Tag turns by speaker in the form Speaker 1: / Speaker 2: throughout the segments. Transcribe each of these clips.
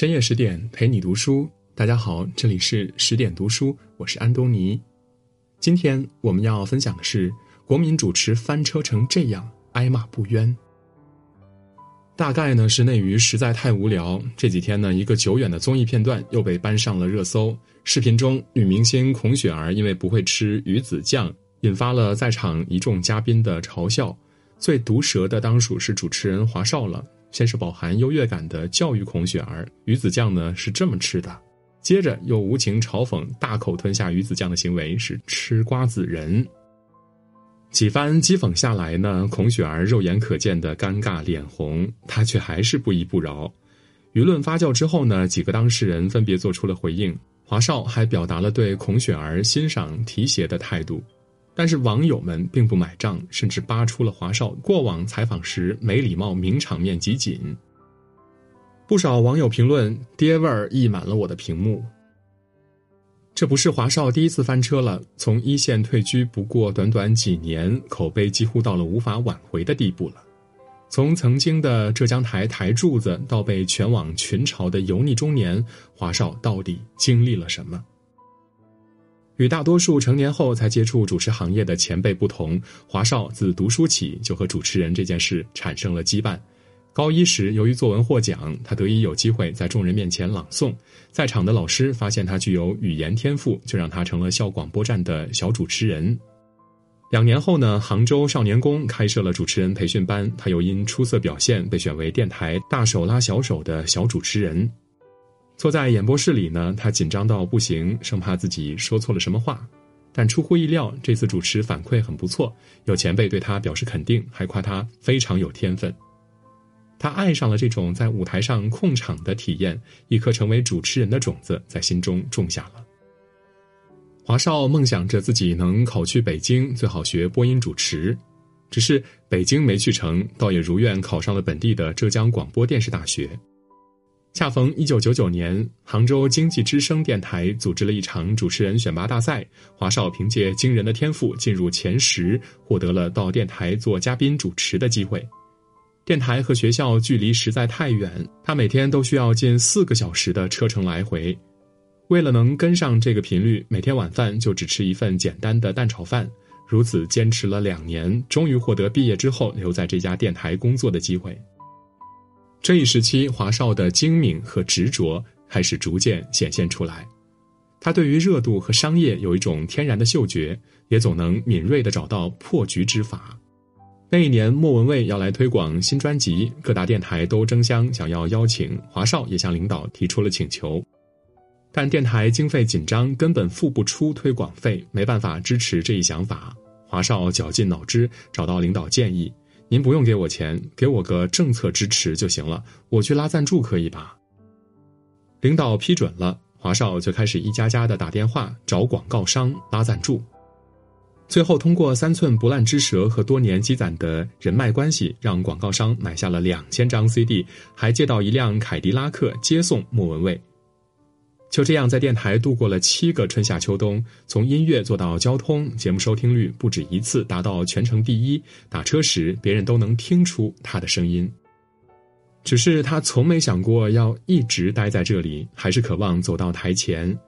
Speaker 1: 深夜十点陪你读书，大家好，这里是十点读书，我是安东尼。今天我们要分享的是国民主持翻车成这样，挨骂不冤。大概呢是内娱实在太无聊，这几天呢一个久远的综艺片段又被搬上了热搜。视频中，女明星孔雪儿因为不会吃鱼子酱，引发了在场一众嘉宾的嘲笑。最毒舌的当属是主持人华少了。先是饱含优越感的教育孔雪儿，鱼子酱呢是这么吃的，接着又无情嘲讽大口吞下鱼子酱的行为是吃瓜子人。几番讥讽下来呢，孔雪儿肉眼可见的尴尬脸红，她却还是不依不饶。舆论发酵之后呢，几个当事人分别做出了回应，华少还表达了对孔雪儿欣赏提携的态度。但是网友们并不买账，甚至扒出了华少过往采访时没礼貌、名场面集锦。不少网友评论：“爹味儿溢满了我的屏幕。”这不是华少第一次翻车了，从一线退居不过短短几年，口碑几乎到了无法挽回的地步了。从曾经的浙江台台柱子到被全网群嘲的油腻中年，华少到底经历了什么？与大多数成年后才接触主持行业的前辈不同，华少自读书起就和主持人这件事产生了羁绊。高一时，由于作文获奖，他得以有机会在众人面前朗诵。在场的老师发现他具有语言天赋，就让他成了校广播站的小主持人。两年后呢，杭州少年宫开设了主持人培训班，他又因出色表现被选为电台大手拉小手的小主持人。坐在演播室里呢，他紧张到不行，生怕自己说错了什么话。但出乎意料，这次主持反馈很不错，有前辈对他表示肯定，还夸他非常有天分。他爱上了这种在舞台上控场的体验，一颗成为主持人的种子在心中种下了。华少梦想着自己能考去北京，最好学播音主持，只是北京没去成，倒也如愿考上了本地的浙江广播电视大学。恰逢一九九九年，杭州经济之声电台组织了一场主持人选拔大赛，华少凭借惊人的天赋进入前十，获得了到电台做嘉宾主持的机会。电台和学校距离实在太远，他每天都需要近四个小时的车程来回。为了能跟上这个频率，每天晚饭就只吃一份简单的蛋炒饭。如此坚持了两年，终于获得毕业之后留在这家电台工作的机会。这一时期，华少的精明和执着开始逐渐显现出来。他对于热度和商业有一种天然的嗅觉，也总能敏锐地找到破局之法。那一年，莫文蔚要来推广新专辑，各大电台都争相想要邀请华少，也向领导提出了请求。但电台经费紧张，根本付不出推广费，没办法支持这一想法。华少绞尽脑汁找到领导建议。您不用给我钱，给我个政策支持就行了。我去拉赞助可以吧？领导批准了，华少就开始一家家的打电话找广告商拉赞助。最后通过三寸不烂之舌和多年积攒的人脉关系，让广告商买下了两千张 CD，还借到一辆凯迪拉克接送莫文蔚。就这样，在电台度过了七个春夏秋冬，从音乐做到交通，节目收听率不止一次达到全城第一。打车时，别人都能听出他的声音。只是他从没想过要一直待在这里，还是渴望走到台前。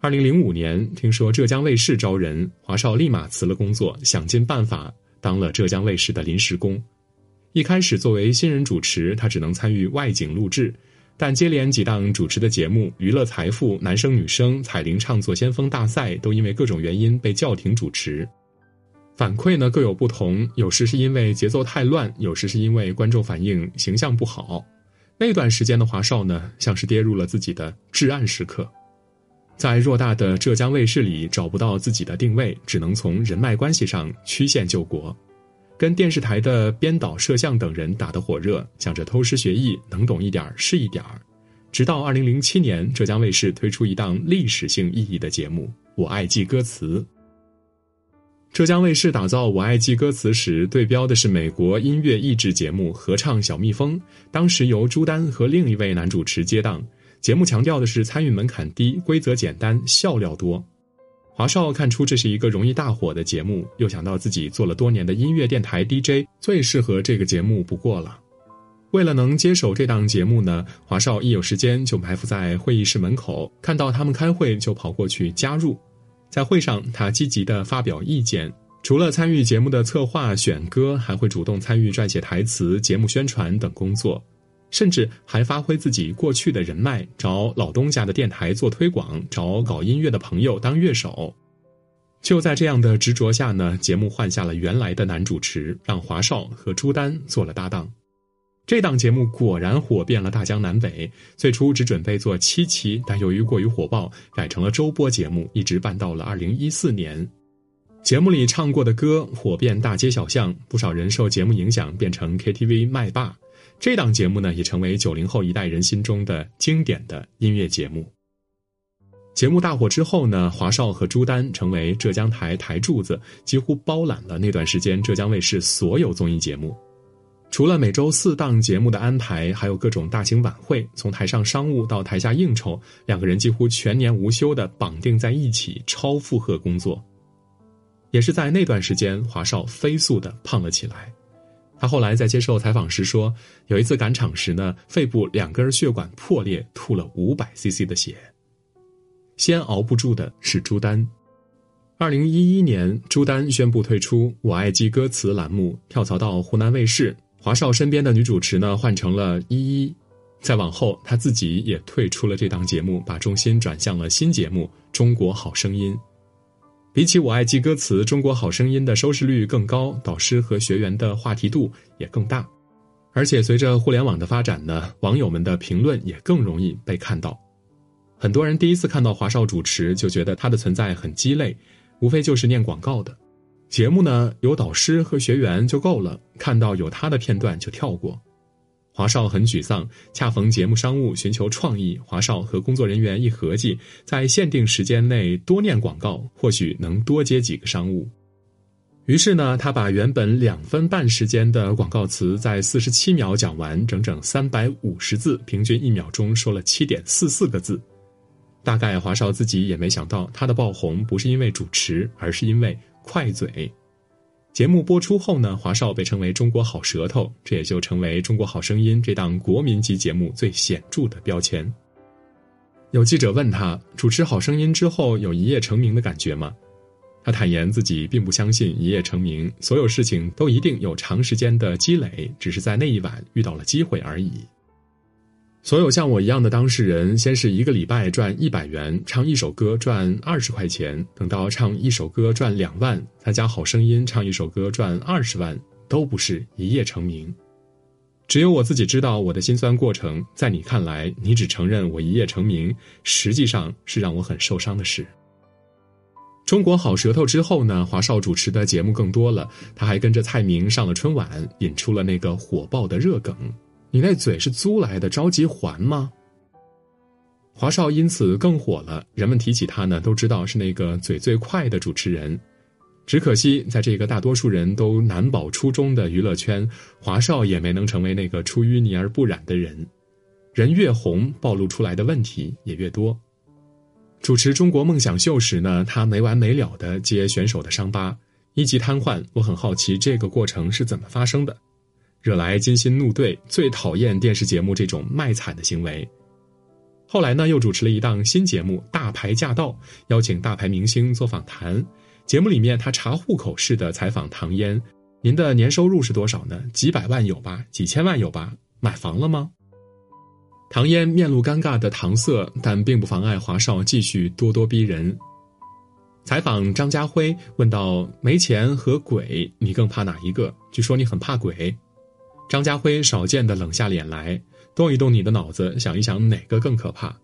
Speaker 1: 二零零五年，听说浙江卫视招人，华少立马辞了工作，想尽办法当了浙江卫视的临时工。一开始，作为新人主持，他只能参与外景录制。但接连几档主持的节目，《娱乐财富》《男生女生》《彩铃唱作先锋大赛》都因为各种原因被叫停主持。反馈呢各有不同，有时是因为节奏太乱，有时是因为观众反映形象不好。那段时间的华少呢，像是跌入了自己的至暗时刻，在偌大的浙江卫视里找不到自己的定位，只能从人脉关系上曲线救国。跟电视台的编导、摄像等人打得火热，想着偷师学艺，能懂一点是一点儿。直到二零零七年，浙江卫视推出一档历史性意义的节目《我爱记歌词》。浙江卫视打造《我爱记歌词》时，对标的是美国音乐益智节目《合唱小蜜蜂》，当时由朱丹和另一位男主持接档。节目强调的是参与门槛低、规则简单、笑料多。华少看出这是一个容易大火的节目，又想到自己做了多年的音乐电台 DJ，最适合这个节目不过了。为了能接手这档节目呢，华少一有时间就埋伏在会议室门口，看到他们开会就跑过去加入。在会上，他积极的发表意见，除了参与节目的策划、选歌，还会主动参与撰写台词、节目宣传等工作，甚至还发挥自己过去的人脉，找老东家的电台做推广，找搞音乐的朋友当乐手。就在这样的执着下呢，节目换下了原来的男主持，让华少和朱丹做了搭档。这档节目果然火遍了大江南北。最初只准备做七期，但由于过于火爆，改成了周播节目，一直办到了二零一四年。节目里唱过的歌火遍大街小巷，不少人受节目影响变成 KTV 麦霸。这档节目呢，也成为九零后一代人心中的经典的音乐节目。节目大火之后呢，华少和朱丹成为浙江台台柱子，几乎包揽了那段时间浙江卫视所有综艺节目。除了每周四档节目的安排，还有各种大型晚会，从台上商务到台下应酬，两个人几乎全年无休的绑定在一起，超负荷工作。也是在那段时间，华少飞速的胖了起来。他后来在接受采访时说，有一次赶场时呢，肺部两根血管破裂，吐了五百 CC 的血。先熬不住的是朱丹。二零一一年，朱丹宣布退出《我爱记歌词》栏目，跳槽到湖南卫视。华少身边的女主持呢，换成了依依。再往后，他自己也退出了这档节目，把重心转向了新节目《中国好声音》。比起《我爱记歌词》，《中国好声音》的收视率更高，导师和学员的话题度也更大。而且随着互联网的发展呢，网友们的评论也更容易被看到。很多人第一次看到华少主持，就觉得他的存在很鸡肋，无非就是念广告的。节目呢有导师和学员就够了，看到有他的片段就跳过。华少很沮丧，恰逢节目商务寻求创意，华少和工作人员一合计，在限定时间内多念广告，或许能多接几个商务。于是呢，他把原本两分半时间的广告词在四十七秒讲完，整整三百五十字，平均一秒钟说了七点四四个字。大概华少自己也没想到，他的爆红不是因为主持，而是因为。快嘴，节目播出后呢，华少被称为“中国好舌头”，这也就成为《中国好声音》这档国民级节目最显著的标签。有记者问他，主持《好声音》之后有一夜成名的感觉吗？他坦言自己并不相信一夜成名，所有事情都一定有长时间的积累，只是在那一晚遇到了机会而已。所有像我一样的当事人，先是一个礼拜赚一百元，唱一首歌赚二十块钱，等到唱一首歌赚两万，参加好声音唱一首歌赚二十万，都不是一夜成名。只有我自己知道我的辛酸过程，在你看来，你只承认我一夜成名，实际上是让我很受伤的事。中国好舌头之后呢，华少主持的节目更多了，他还跟着蔡明上了春晚，引出了那个火爆的热梗。你那嘴是租来的，着急还吗？华少因此更火了，人们提起他呢，都知道是那个嘴最快的主持人。只可惜，在这个大多数人都难保初衷的娱乐圈，华少也没能成为那个出淤泥而不染的人。人越红，暴露出来的问题也越多。主持《中国梦想秀》时呢，他没完没了的揭选手的伤疤，一级瘫痪。我很好奇这个过程是怎么发生的。惹来金星怒对，最讨厌电视节目这种卖惨的行为。后来呢，又主持了一档新节目《大牌驾到》，邀请大牌明星做访谈。节目里面，他查户口式的采访唐嫣：“您的年收入是多少呢？几百万有吧？几千万有吧？买房了吗？”唐嫣面露尴尬的搪塞，但并不妨碍华少继续咄咄逼人。采访张家辉，问到：“没钱和鬼，你更怕哪一个？”据说你很怕鬼。张家辉少见的冷下脸来，动一动你的脑子，想一想哪个更可怕。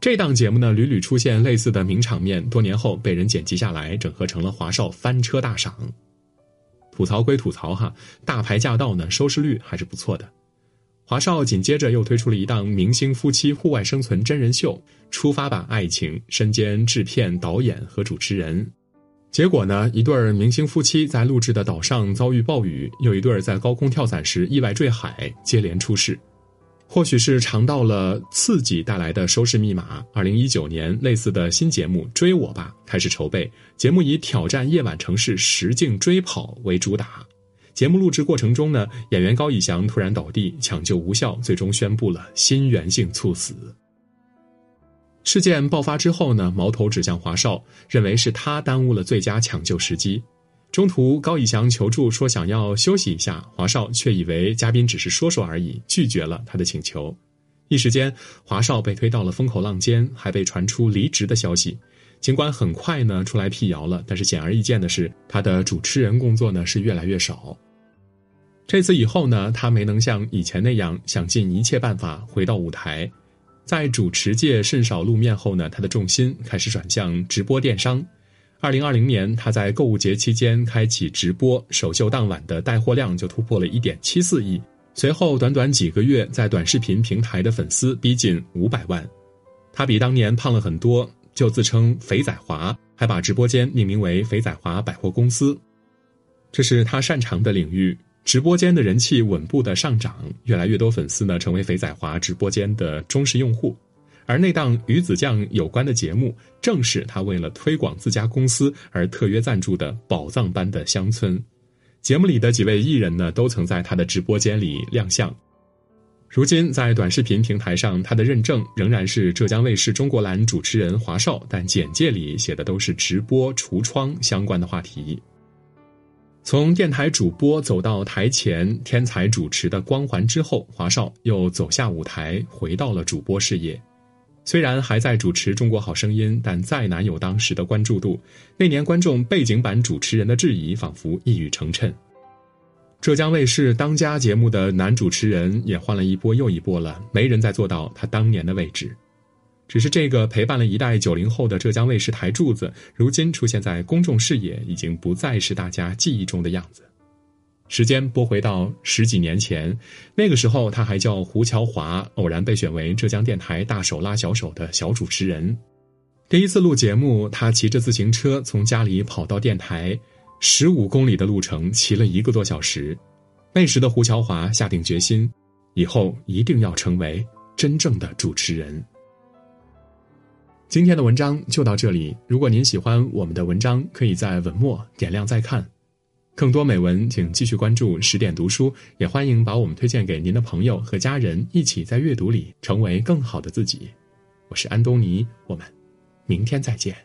Speaker 1: 这档节目呢，屡屡出现类似的名场面，多年后被人剪辑下来，整合成了华少翻车大赏。吐槽归吐槽哈，大牌驾到呢，收视率还是不错的。华少紧接着又推出了一档明星夫妻户外生存真人秀《出发吧爱情》，身兼制片、导演和主持人。结果呢？一对明星夫妻在录制的岛上遭遇暴雨，又一对在高空跳伞时意外坠海，接连出事。或许是尝到了刺激带来的收视密码，二零一九年类似的新节目《追我吧》开始筹备。节目以挑战夜晚城市实境追跑为主打，节目录制过程中呢，演员高以翔突然倒地，抢救无效，最终宣布了心源性猝死。事件爆发之后呢，矛头指向华少，认为是他耽误了最佳抢救时机。中途高以翔求助说想要休息一下，华少却以为嘉宾只是说说而已，拒绝了他的请求。一时间，华少被推到了风口浪尖，还被传出离职的消息。尽管很快呢出来辟谣了，但是显而易见的是，他的主持人工作呢是越来越少。这次以后呢，他没能像以前那样想尽一切办法回到舞台。在主持界甚少露面后呢，他的重心开始转向直播电商。二零二零年，他在购物节期间开启直播，首秀当晚的带货量就突破了一点七四亿。随后短短几个月，在短视频平台的粉丝逼近五百万。他比当年胖了很多，就自称“肥仔华”，还把直播间命名为“肥仔华百货公司”。这是他擅长的领域。直播间的人气稳步的上涨，越来越多粉丝呢成为肥仔华直播间的忠实用户，而那档鱼子酱有关的节目，正是他为了推广自家公司而特约赞助的宝藏般的乡村。节目里的几位艺人呢，都曾在他的直播间里亮相。如今在短视频平台上，他的认证仍然是浙江卫视中国栏主持人华少，但简介里写的都是直播橱窗相关的话题。从电台主播走到台前天才主持的光环之后，华少又走下舞台，回到了主播事业。虽然还在主持《中国好声音》，但再难有当时的关注度。那年观众背景板主持人的质疑，仿佛一语成谶。浙江卫视当家节目的男主持人也换了一波又一波了，没人再做到他当年的位置。只是这个陪伴了一代九零后的浙江卫视台柱子，如今出现在公众视野，已经不再是大家记忆中的样子。时间拨回到十几年前，那个时候他还叫胡乔华，偶然被选为浙江电台大手拉小手的小主持人。第一次录节目，他骑着自行车从家里跑到电台，十五公里的路程骑了一个多小时。那时的胡乔华下定决心，以后一定要成为真正的主持人。今天的文章就到这里。如果您喜欢我们的文章，可以在文末点亮再看。更多美文，请继续关注十点读书，也欢迎把我们推荐给您的朋友和家人，一起在阅读里成为更好的自己。我是安东尼，我们明天再见。